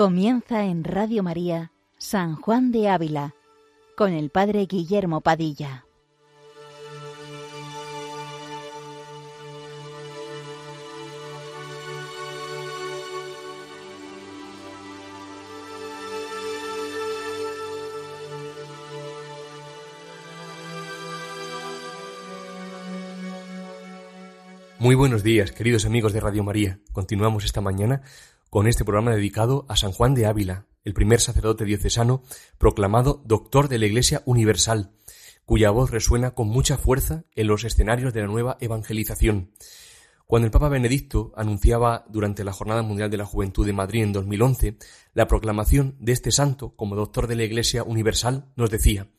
Comienza en Radio María San Juan de Ávila con el Padre Guillermo Padilla. Muy buenos días, queridos amigos de Radio María. Continuamos esta mañana con este programa dedicado a San Juan de Ávila, el primer sacerdote diocesano proclamado doctor de la Iglesia Universal, cuya voz resuena con mucha fuerza en los escenarios de la nueva evangelización. Cuando el Papa Benedicto anunciaba durante la Jornada Mundial de la Juventud de Madrid en 2011 la proclamación de este santo como doctor de la Iglesia Universal, nos decía,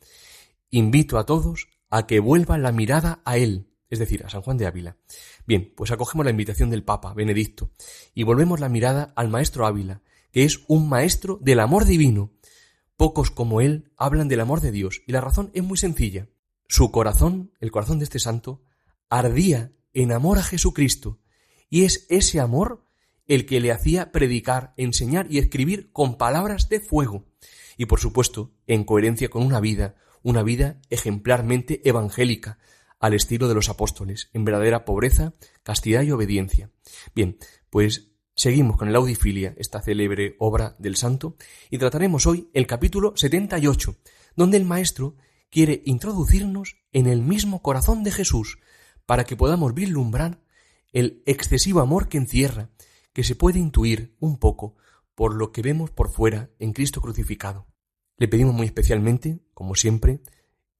invito a todos a que vuelvan la mirada a él, es decir, a San Juan de Ávila. Bien, pues acogemos la invitación del Papa Benedicto y volvemos la mirada al Maestro Ávila, que es un maestro del amor divino. Pocos como él hablan del amor de Dios y la razón es muy sencilla. Su corazón, el corazón de este santo, ardía en amor a Jesucristo y es ese amor el que le hacía predicar, enseñar y escribir con palabras de fuego y por supuesto en coherencia con una vida, una vida ejemplarmente evangélica, al estilo de los apóstoles, en verdadera pobreza, castidad y obediencia. Bien, pues seguimos con el Audifilia, esta célebre obra del santo, y trataremos hoy el capítulo 78, donde el maestro quiere introducirnos en el mismo corazón de Jesús, para que podamos vislumbrar el excesivo amor que encierra, que se puede intuir un poco por lo que vemos por fuera en Cristo crucificado. Le pedimos muy especialmente, como siempre,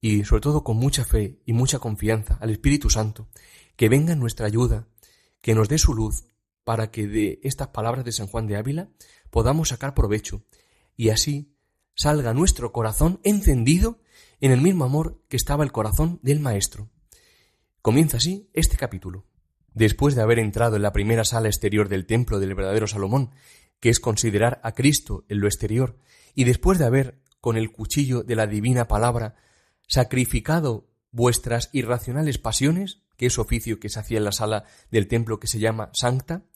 y sobre todo con mucha fe y mucha confianza al Espíritu Santo, que venga en nuestra ayuda, que nos dé su luz, para que de estas palabras de San Juan de Ávila podamos sacar provecho y así salga nuestro corazón encendido en el mismo amor que estaba el corazón del Maestro. Comienza así este capítulo. Después de haber entrado en la primera sala exterior del templo del verdadero Salomón, que es considerar a Cristo en lo exterior, y después de haber, con el cuchillo de la divina palabra, sacrificado vuestras irracionales pasiones, que es oficio que se hacía en la sala del templo que se llama Sancta,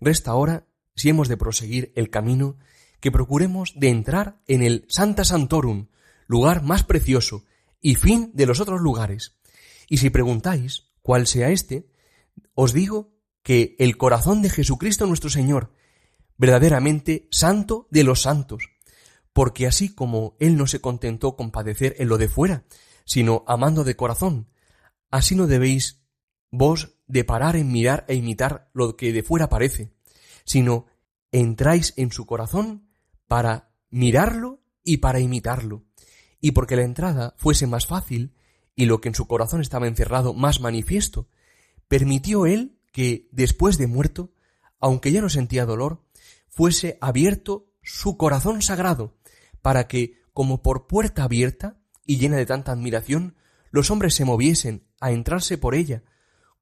resta ahora, si hemos de proseguir el camino, que procuremos de entrar en el Santa Santorum, lugar más precioso y fin de los otros lugares. Y si preguntáis cuál sea este, os digo que el corazón de Jesucristo nuestro Señor, verdaderamente santo de los santos, porque así como Él no se contentó con padecer en lo de fuera, sino amando de corazón, así no debéis vos de parar en mirar e imitar lo que de fuera parece, sino entráis en su corazón para mirarlo y para imitarlo, y porque la entrada fuese más fácil y lo que en su corazón estaba encerrado más manifiesto, permitió él que, después de muerto, aunque ya no sentía dolor, fuese abierto su corazón sagrado, para que, como por puerta abierta y llena de tanta admiración, los hombres se moviesen a entrarse por ella,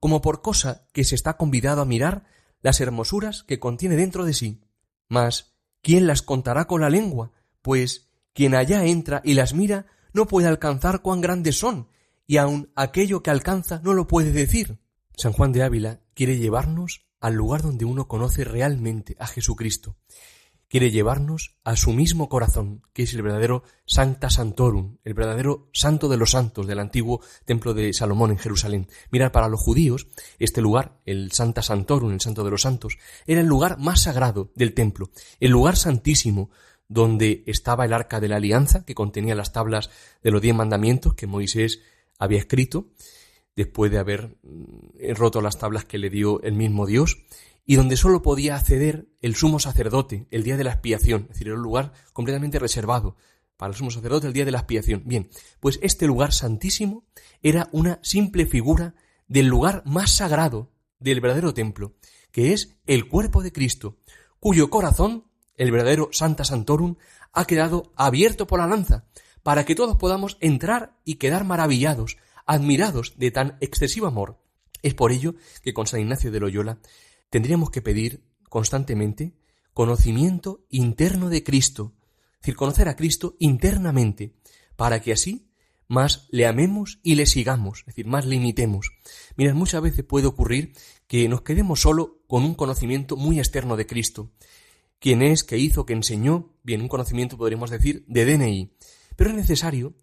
como por cosa que se está convidado a mirar las hermosuras que contiene dentro de sí. Mas, ¿quién las contará con la lengua? Pues quien allá entra y las mira no puede alcanzar cuán grandes son, y aun aquello que alcanza no lo puede decir. San Juan de Ávila quiere llevarnos al lugar donde uno conoce realmente a Jesucristo, quiere llevarnos a su mismo corazón, que es el verdadero Sancta Santorum, el verdadero santo de los santos del antiguo templo de Salomón en Jerusalén. Mirad, para los judíos, este lugar, el Santa Santorum, el santo de los santos, era el lugar más sagrado del templo, el lugar santísimo, donde estaba el arca de la alianza, que contenía las tablas de los diez mandamientos que Moisés había escrito, después de haber mm, roto las tablas que le dio el mismo Dios, y donde sólo podía acceder el sumo sacerdote el día de la expiación, es decir, era un lugar completamente reservado para el sumo sacerdote el día de la expiación. Bien, pues este lugar santísimo era una simple figura del lugar más sagrado del verdadero templo, que es el cuerpo de Cristo, cuyo corazón, el verdadero Santa Santorum, ha quedado abierto por la lanza, para que todos podamos entrar y quedar maravillados, admirados de tan excesivo amor. Es por ello que con San Ignacio de Loyola tendríamos que pedir constantemente conocimiento interno de Cristo, es decir, conocer a Cristo internamente, para que así más le amemos y le sigamos, es decir, más le imitemos. Mirad, muchas veces puede ocurrir que nos quedemos solo con un conocimiento muy externo de Cristo, quién es, qué hizo, qué enseñó, bien, un conocimiento podríamos decir de DNI, pero es necesario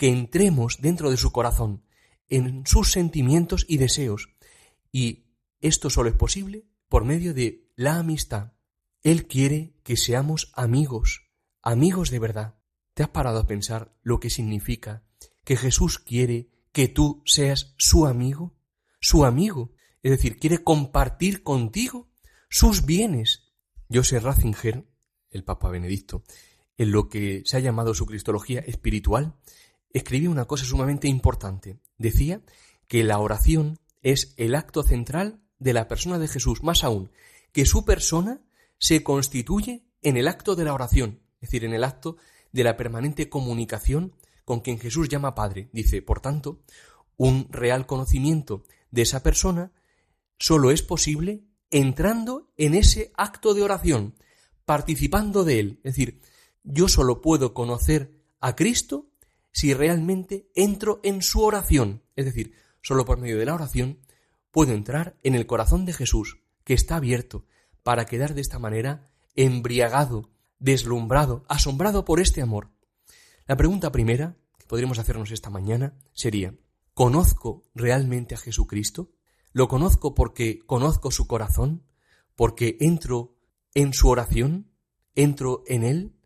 que entremos dentro de su corazón, en sus sentimientos y deseos, y esto solo es posible por medio de la amistad. Él quiere que seamos amigos, amigos de verdad. ¿Te has parado a pensar lo que significa que Jesús quiere que tú seas su amigo? Su amigo. Es decir, quiere compartir contigo sus bienes. Joseph Ratzinger, el Papa Benedicto, en lo que se ha llamado su cristología espiritual, escribió una cosa sumamente importante. Decía que la oración es el acto central de la persona de Jesús, más aún, que su persona se constituye en el acto de la oración, es decir, en el acto de la permanente comunicación con quien Jesús llama Padre. Dice, por tanto, un real conocimiento de esa persona solo es posible entrando en ese acto de oración, participando de él. Es decir, yo solo puedo conocer a Cristo si realmente entro en su oración. Es decir, solo por medio de la oración puedo entrar en el corazón de Jesús, que está abierto, para quedar de esta manera embriagado, deslumbrado, asombrado por este amor. La pregunta primera que podríamos hacernos esta mañana sería, ¿conozco realmente a Jesucristo? ¿Lo conozco porque conozco su corazón? ¿Porque entro en su oración? ¿Entro en él?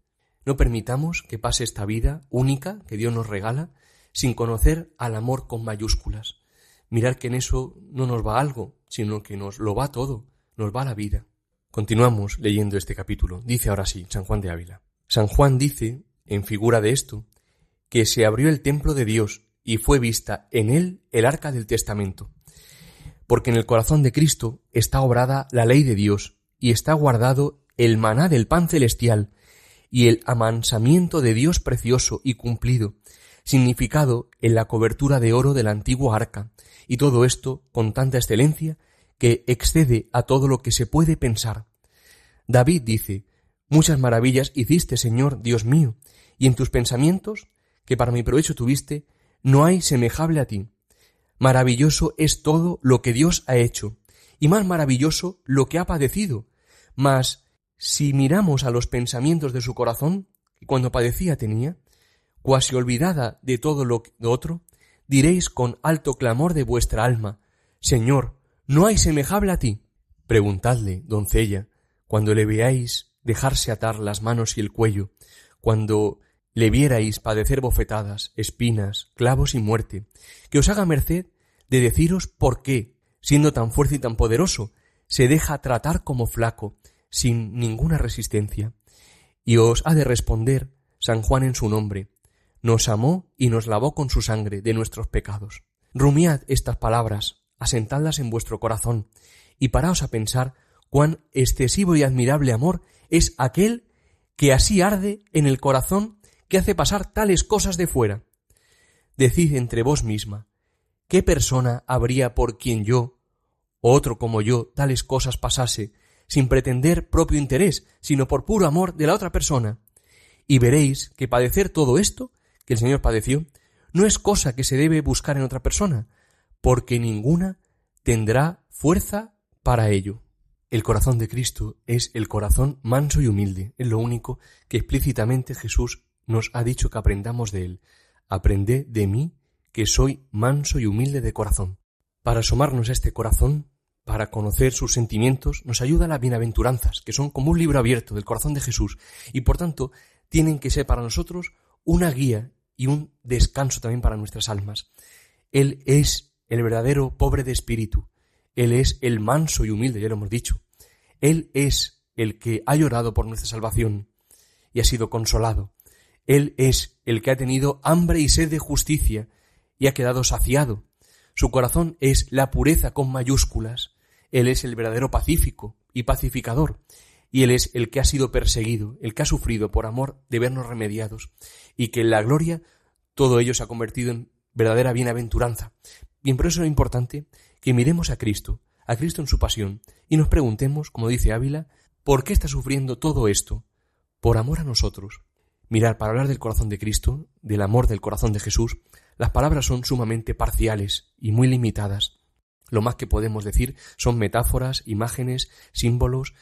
No permitamos que pase esta vida única que Dios nos regala sin conocer al amor con mayúsculas. Mirar que en eso no nos va algo, sino que nos lo va todo, nos va la vida. Continuamos leyendo este capítulo. Dice ahora sí, San Juan de Ávila. San Juan dice, en figura de esto, que se abrió el templo de Dios y fue vista en él el arca del testamento. Porque en el corazón de Cristo está obrada la ley de Dios y está guardado el maná del pan celestial y el amansamiento de Dios precioso y cumplido, significado en la cobertura de oro de la antigua arca, y todo esto con tanta excelencia que excede a todo lo que se puede pensar. David dice, Muchas maravillas hiciste, Señor, Dios mío, y en tus pensamientos, que para mi provecho tuviste, no hay semejable a ti. Maravilloso es todo lo que Dios ha hecho, y más maravilloso lo que ha padecido. Mas, si miramos a los pensamientos de su corazón, que cuando padecía tenía, cuasi olvidada de todo lo otro, diréis con alto clamor de vuestra alma, Señor, no hay semejable a ti. Preguntadle, doncella, cuando le veáis dejarse atar las manos y el cuello, cuando le vierais padecer bofetadas, espinas, clavos y muerte, que os haga merced de deciros por qué, siendo tan fuerte y tan poderoso, se deja tratar como flaco, sin ninguna resistencia. Y os ha de responder San Juan en su nombre, nos amó y nos lavó con su sangre de nuestros pecados. Rumiad estas palabras, asentadlas en vuestro corazón, y paraos a pensar cuán excesivo y admirable amor es aquel que así arde en el corazón que hace pasar tales cosas de fuera. Decid entre vos misma, ¿qué persona habría por quien yo, o otro como yo, tales cosas pasase, sin pretender propio interés, sino por puro amor de la otra persona? Y veréis que padecer todo esto, que el Señor padeció, no es cosa que se debe buscar en otra persona, porque ninguna tendrá fuerza para ello. El corazón de Cristo es el corazón manso y humilde, es lo único que explícitamente Jesús nos ha dicho que aprendamos de él. Aprended de mí, que soy manso y humilde de corazón. Para asomarnos a este corazón, para conocer sus sentimientos, nos ayuda las bienaventuranzas, que son como un libro abierto del corazón de Jesús, y por tanto tienen que ser para nosotros una guía y un descanso también para nuestras almas. Él es el verdadero pobre de espíritu. Él es el manso y humilde, ya lo hemos dicho. Él es el que ha llorado por nuestra salvación y ha sido consolado. Él es el que ha tenido hambre y sed de justicia y ha quedado saciado. Su corazón es la pureza con mayúsculas. Él es el verdadero pacífico y pacificador. Y Él es el que ha sido perseguido, el que ha sufrido por amor de vernos remediados. Y que en la gloria todo ello se ha convertido en verdadera bienaventuranza. Bien, por eso es importante que miremos a Cristo, a Cristo en su pasión, y nos preguntemos, como dice Ávila, ¿por qué está sufriendo todo esto? Por amor a nosotros. Mirar, para hablar del corazón de Cristo, del amor del corazón de Jesús, las palabras son sumamente parciales y muy limitadas. Lo más que podemos decir son metáforas, imágenes, símbolos,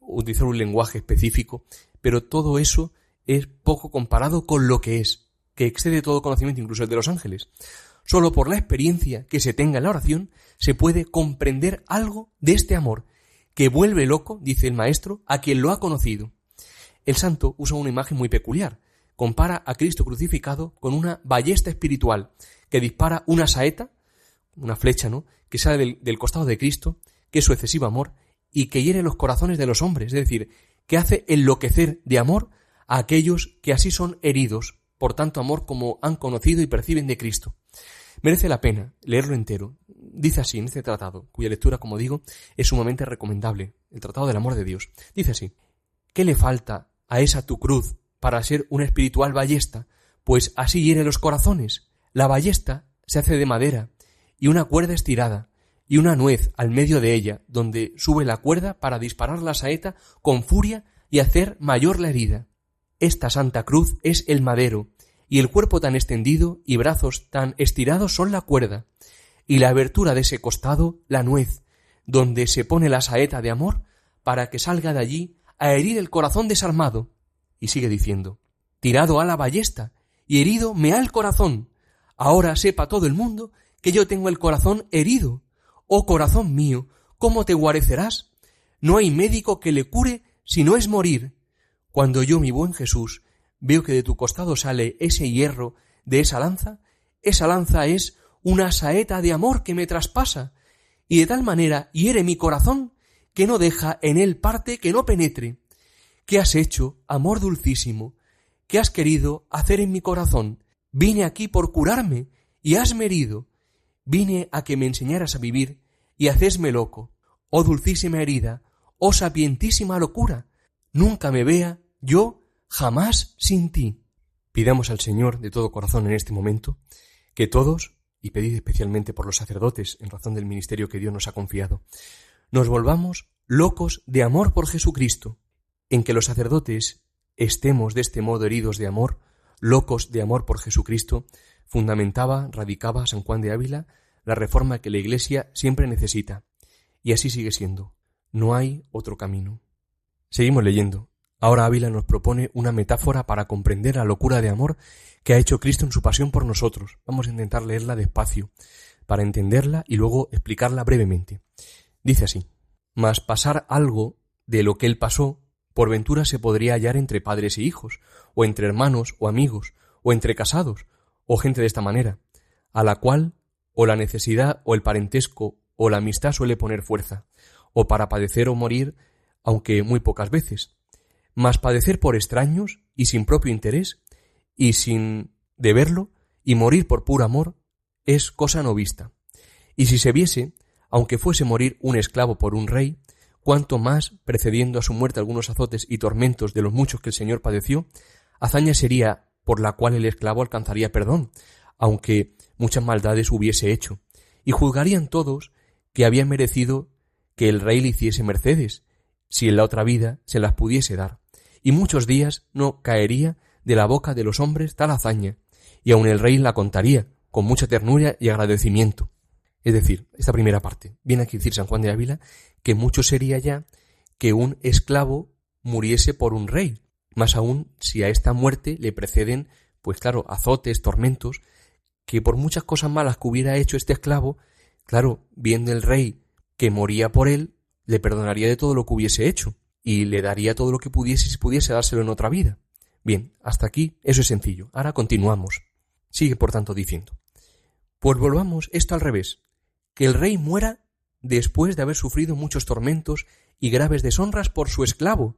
utilizar un lenguaje específico, pero todo eso es poco comparado con lo que es, que excede todo conocimiento, incluso el de los ángeles. Solo por la experiencia que se tenga en la oración se puede comprender algo de este amor, que vuelve loco, dice el maestro, a quien lo ha conocido. El santo usa una imagen muy peculiar. Compara a Cristo crucificado con una ballesta espiritual que dispara una saeta, una flecha, ¿no? que sale del, del costado de Cristo, que es su excesivo amor, y que hiere los corazones de los hombres, es decir, que hace enloquecer de amor a aquellos que así son heridos por tanto amor como han conocido y perciben de Cristo. Merece la pena leerlo entero. Dice así en este tratado, cuya lectura, como digo, es sumamente recomendable, el Tratado del Amor de Dios. Dice así, ¿qué le falta a esa tu cruz para ser una espiritual ballesta? Pues así hiere los corazones. La ballesta se hace de madera y una cuerda estirada, y una nuez al medio de ella, donde sube la cuerda para disparar la saeta con furia y hacer mayor la herida. Esta Santa Cruz es el madero, y el cuerpo tan extendido y brazos tan estirados son la cuerda, y la abertura de ese costado la nuez, donde se pone la saeta de amor para que salga de allí a herir el corazón desarmado. Y sigue diciendo, tirado a la ballesta y herido me ha el corazón. Ahora sepa todo el mundo que yo tengo el corazón herido Oh corazón mío, ¿cómo te guarecerás? No hay médico que le cure si no es morir. Cuando yo, mi buen Jesús, veo que de tu costado sale ese hierro de esa lanza, esa lanza es una saeta de amor que me traspasa, y de tal manera hiere mi corazón que no deja en él parte que no penetre. ¿Qué has hecho, amor dulcísimo? ¿Qué has querido hacer en mi corazón? Vine aquí por curarme y hasme herido. Vine a que me enseñaras a vivir y hacesme loco. Oh dulcísima herida, oh sapientísima locura, nunca me vea yo jamás sin ti. Pidamos al Señor de todo corazón en este momento que todos, y pedid especialmente por los sacerdotes en razón del ministerio que Dios nos ha confiado, nos volvamos locos de amor por Jesucristo, en que los sacerdotes estemos de este modo heridos de amor, locos de amor por Jesucristo, fundamentaba, radicaba San Juan de Ávila la reforma que la Iglesia siempre necesita. Y así sigue siendo. No hay otro camino. Seguimos leyendo. Ahora Ávila nos propone una metáfora para comprender la locura de amor que ha hecho Cristo en su pasión por nosotros. Vamos a intentar leerla despacio, para entenderla y luego explicarla brevemente. Dice así, mas pasar algo de lo que él pasó, por ventura se podría hallar entre padres e hijos, o entre hermanos o amigos, o entre casados, o gente de esta manera, a la cual o la necesidad o el parentesco o la amistad suele poner fuerza, o para padecer o morir, aunque muy pocas veces. Mas padecer por extraños y sin propio interés, y sin deberlo, y morir por puro amor, es cosa no vista. Y si se viese, aunque fuese morir un esclavo por un rey, cuanto más, precediendo a su muerte algunos azotes y tormentos de los muchos que el Señor padeció, hazaña sería por la cual el esclavo alcanzaría perdón, aunque muchas maldades hubiese hecho, y juzgarían todos que había merecido que el rey le hiciese mercedes, si en la otra vida se las pudiese dar, y muchos días no caería de la boca de los hombres tal hazaña, y aun el rey la contaría, con mucha ternura y agradecimiento. Es decir, esta primera parte, viene aquí decir San Juan de Ávila que mucho sería ya que un esclavo muriese por un rey, más aún si a esta muerte le preceden, pues claro, azotes, tormentos, que por muchas cosas malas que hubiera hecho este esclavo, claro, viendo el rey que moría por él, le perdonaría de todo lo que hubiese hecho y le daría todo lo que pudiese si pudiese dárselo en otra vida. Bien, hasta aquí eso es sencillo. Ahora continuamos. Sigue por tanto diciendo. Pues volvamos esto al revés. Que el rey muera después de haber sufrido muchos tormentos y graves deshonras por su esclavo,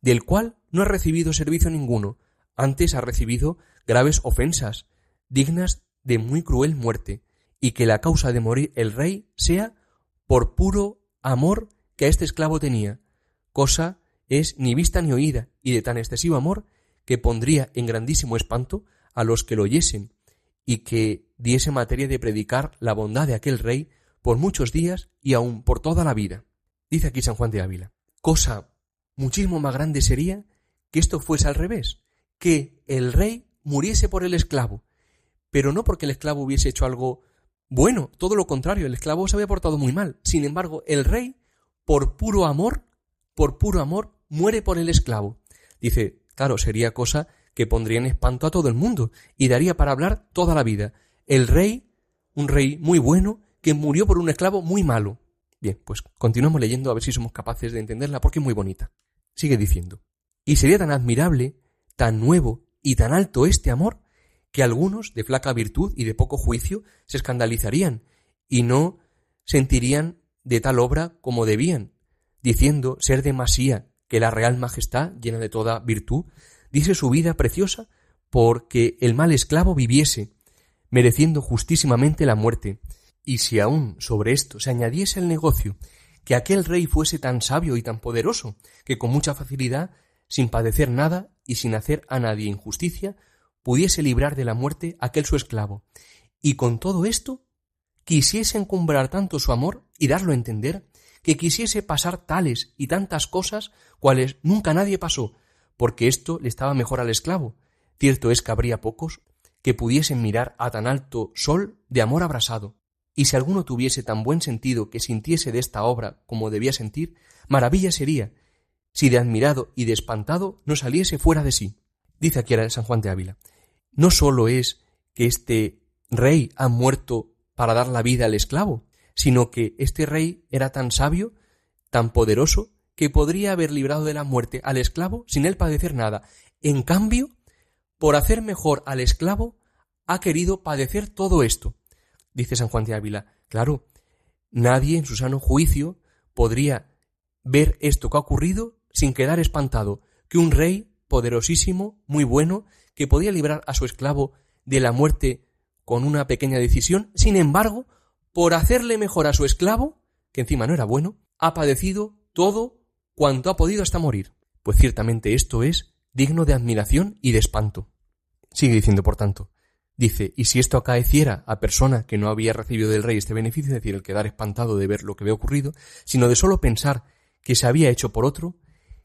del cual no ha recibido servicio ninguno, antes ha recibido graves ofensas, dignas de muy cruel muerte, y que la causa de morir el rey sea por puro amor que a este esclavo tenía, cosa es ni vista ni oída, y de tan excesivo amor que pondría en grandísimo espanto a los que lo oyesen, y que diese materia de predicar la bondad de aquel rey por muchos días y aun por toda la vida. Dice aquí San Juan de Ávila, cosa muchísimo más grande sería que esto fuese al revés, que el rey muriese por el esclavo, pero no porque el esclavo hubiese hecho algo bueno, todo lo contrario, el esclavo se había portado muy mal. Sin embargo, el rey, por puro amor, por puro amor, muere por el esclavo. Dice, claro, sería cosa que pondría en espanto a todo el mundo y daría para hablar toda la vida. El rey, un rey muy bueno, que murió por un esclavo muy malo. Bien, pues continuamos leyendo a ver si somos capaces de entenderla porque es muy bonita. Sigue diciendo. Y sería tan admirable, tan nuevo y tan alto este amor, que algunos, de flaca virtud y de poco juicio, se escandalizarían y no sentirían de tal obra como debían, diciendo ser demasía que la real majestad, llena de toda virtud, dice su vida preciosa porque el mal esclavo viviese, mereciendo justísimamente la muerte, y si aún sobre esto se añadiese el negocio que aquel rey fuese tan sabio y tan poderoso que con mucha facilidad, sin padecer nada y sin hacer a nadie injusticia, pudiese librar de la muerte aquel su esclavo, y con todo esto quisiese encumbrar tanto su amor y darlo a entender que quisiese pasar tales y tantas cosas cuales nunca nadie pasó, porque esto le estaba mejor al esclavo. Cierto es que habría pocos que pudiesen mirar a tan alto sol de amor abrasado, y si alguno tuviese tan buen sentido que sintiese de esta obra como debía sentir, maravilla sería si de admirado y de espantado no saliese fuera de sí. Dice aquí San Juan de Ávila, no sólo es que este rey ha muerto para dar la vida al esclavo, sino que este rey era tan sabio, tan poderoso, que podría haber librado de la muerte al esclavo sin él padecer nada. En cambio, por hacer mejor al esclavo, ha querido padecer todo esto dice San Juan de Ávila, claro, nadie en su sano juicio podría ver esto que ha ocurrido sin quedar espantado, que un rey poderosísimo, muy bueno, que podía librar a su esclavo de la muerte con una pequeña decisión, sin embargo, por hacerle mejor a su esclavo, que encima no era bueno, ha padecido todo cuanto ha podido hasta morir. Pues ciertamente esto es digno de admiración y de espanto. Sigue diciendo, por tanto, Dice, y si esto acaeciera a persona que no había recibido del rey este beneficio, es decir, el quedar espantado de ver lo que había ocurrido, sino de solo pensar que se había hecho por otro,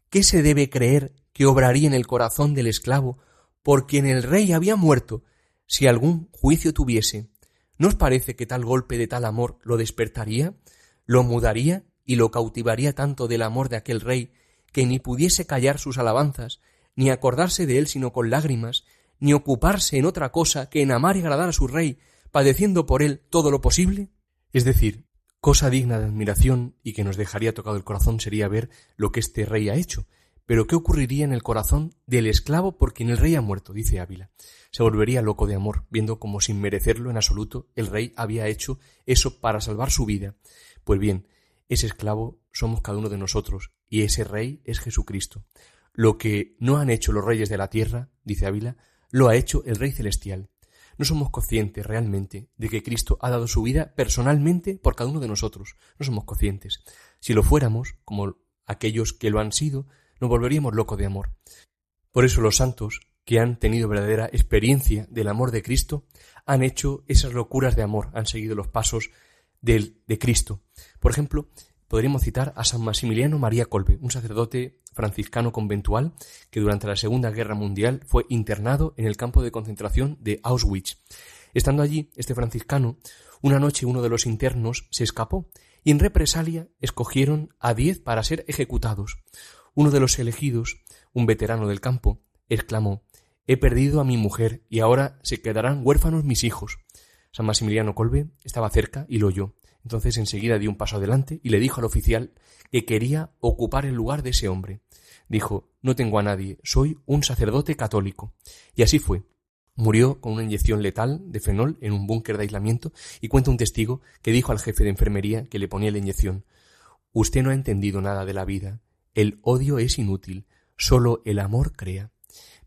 ¿qué se debe creer que obraría en el corazón del esclavo por quien el rey había muerto, si algún juicio tuviese? ¿No os parece que tal golpe de tal amor lo despertaría, lo mudaría y lo cautivaría tanto del amor de aquel rey que ni pudiese callar sus alabanzas, ni acordarse de él sino con lágrimas, ni ocuparse en otra cosa que en amar y agradar a su rey, padeciendo por él todo lo posible? Es decir, cosa digna de admiración y que nos dejaría tocado el corazón sería ver lo que este rey ha hecho. Pero ¿qué ocurriría en el corazón del esclavo por quien el rey ha muerto? dice Ávila. Se volvería loco de amor, viendo como sin merecerlo en absoluto el rey había hecho eso para salvar su vida. Pues bien, ese esclavo somos cada uno de nosotros, y ese rey es Jesucristo. Lo que no han hecho los reyes de la tierra, dice Ávila, lo ha hecho el Rey Celestial. No somos conscientes realmente de que Cristo ha dado su vida personalmente por cada uno de nosotros. No somos conscientes. Si lo fuéramos, como aquellos que lo han sido, nos volveríamos locos de amor. Por eso los santos, que han tenido verdadera experiencia del amor de Cristo, han hecho esas locuras de amor, han seguido los pasos de Cristo. Por ejemplo, podríamos citar a San Maximiliano María Colbe, un sacerdote franciscano conventual que durante la Segunda Guerra Mundial fue internado en el campo de concentración de Auschwitz. Estando allí, este franciscano, una noche uno de los internos se escapó y en represalia escogieron a diez para ser ejecutados. Uno de los elegidos, un veterano del campo, exclamó He perdido a mi mujer y ahora se quedarán huérfanos mis hijos. San Maximiliano Colbe estaba cerca y lo oyó. Entonces enseguida dio un paso adelante y le dijo al oficial que quería ocupar el lugar de ese hombre. Dijo No tengo a nadie, soy un sacerdote católico. Y así fue. Murió con una inyección letal de fenol en un búnker de aislamiento y cuenta un testigo que dijo al jefe de enfermería que le ponía la inyección Usted no ha entendido nada de la vida. El odio es inútil. Solo el amor crea.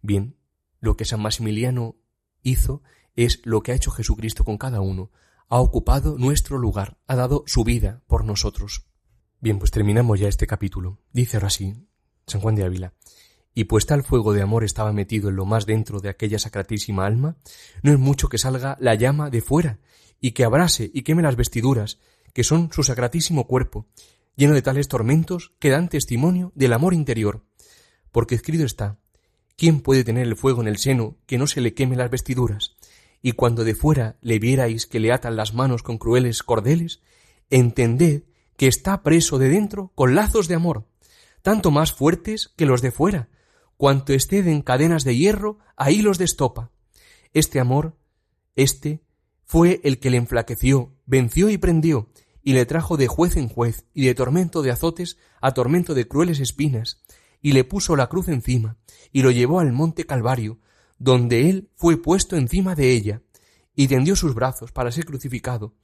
Bien, lo que San Maximiliano hizo es lo que ha hecho Jesucristo con cada uno, ha ocupado nuestro lugar, ha dado su vida por nosotros. Bien, pues terminamos ya este capítulo. Dice ahora así San Juan de Ávila. Y pues tal fuego de amor estaba metido en lo más dentro de aquella sacratísima alma, no es mucho que salga la llama de fuera, y que abrase y queme las vestiduras, que son su sacratísimo cuerpo, lleno de tales tormentos que dan testimonio del amor interior. Porque escrito está, ¿quién puede tener el fuego en el seno que no se le queme las vestiduras? Y cuando de fuera le vierais que le atan las manos con crueles cordeles, entended que está preso de dentro con lazos de amor. tanto más fuertes que los de fuera. Cuanto en cadenas de hierro, ahí los destopa. Este amor, este, fue el que le enflaqueció, venció y prendió, y le trajo de juez en juez, y de tormento de azotes a tormento de crueles espinas, y le puso la cruz encima, y lo llevó al monte Calvario, donde él fue puesto encima de ella, y tendió sus brazos para ser crucificado,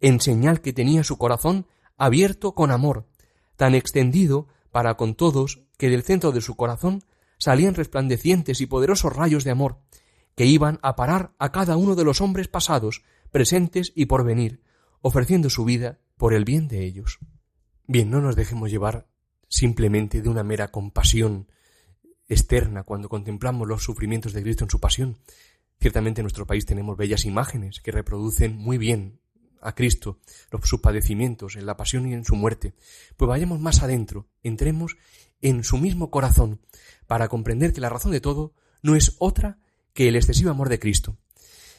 en señal que tenía su corazón abierto con amor, tan extendido para con todos que del centro de su corazón salían resplandecientes y poderosos rayos de amor, que iban a parar a cada uno de los hombres pasados, presentes y por venir, ofreciendo su vida por el bien de ellos. Bien, no nos dejemos llevar simplemente de una mera compasión externa cuando contemplamos los sufrimientos de Cristo en su pasión. Ciertamente en nuestro país tenemos bellas imágenes que reproducen muy bien a Cristo, los, sus padecimientos, en la pasión y en su muerte. Pues vayamos más adentro, entremos en su mismo corazón, para comprender que la razón de todo no es otra que el excesivo amor de Cristo.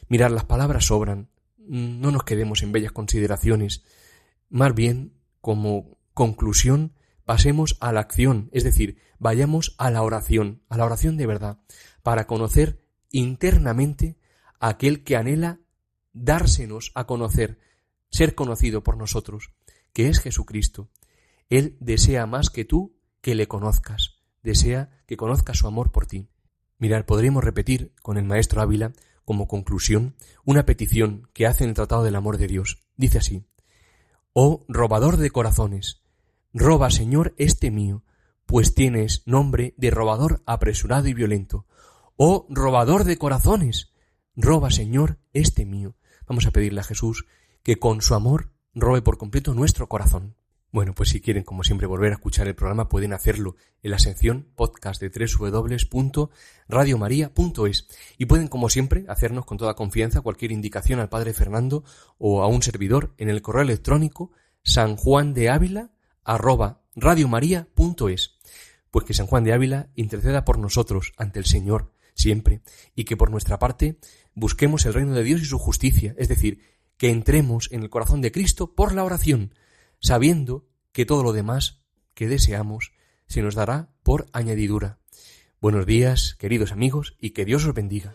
Mirar, las palabras sobran, no nos quedemos en bellas consideraciones, más bien, como conclusión, pasemos a la acción, es decir, vayamos a la oración, a la oración de verdad, para conocer internamente a aquel que anhela dársenos a conocer, ser conocido por nosotros, que es Jesucristo. Él desea más que tú que le conozcas, desea que conozcas su amor por ti. Mirar, podríamos repetir con el maestro Ávila, como conclusión, una petición que hace en el Tratado del Amor de Dios. Dice así, Oh robador de corazones, roba, Señor, este mío, pues tienes nombre de robador apresurado y violento. Oh robador de corazones, roba, Señor, este mío. Vamos a pedirle a Jesús que con su amor robe por completo nuestro corazón. Bueno, pues si quieren, como siempre, volver a escuchar el programa, pueden hacerlo en la sección podcast de www.radiomaria.es y pueden, como siempre, hacernos con toda confianza cualquier indicación al Padre Fernando o a un servidor en el correo electrónico sanjuandeávila@radiomaria.es. Pues que San Juan de Ávila interceda por nosotros ante el Señor siempre y que por nuestra parte busquemos el reino de Dios y su justicia, es decir, que entremos en el corazón de Cristo por la oración, sabiendo que todo lo demás que deseamos se nos dará por añadidura. Buenos días, queridos amigos, y que Dios os bendiga.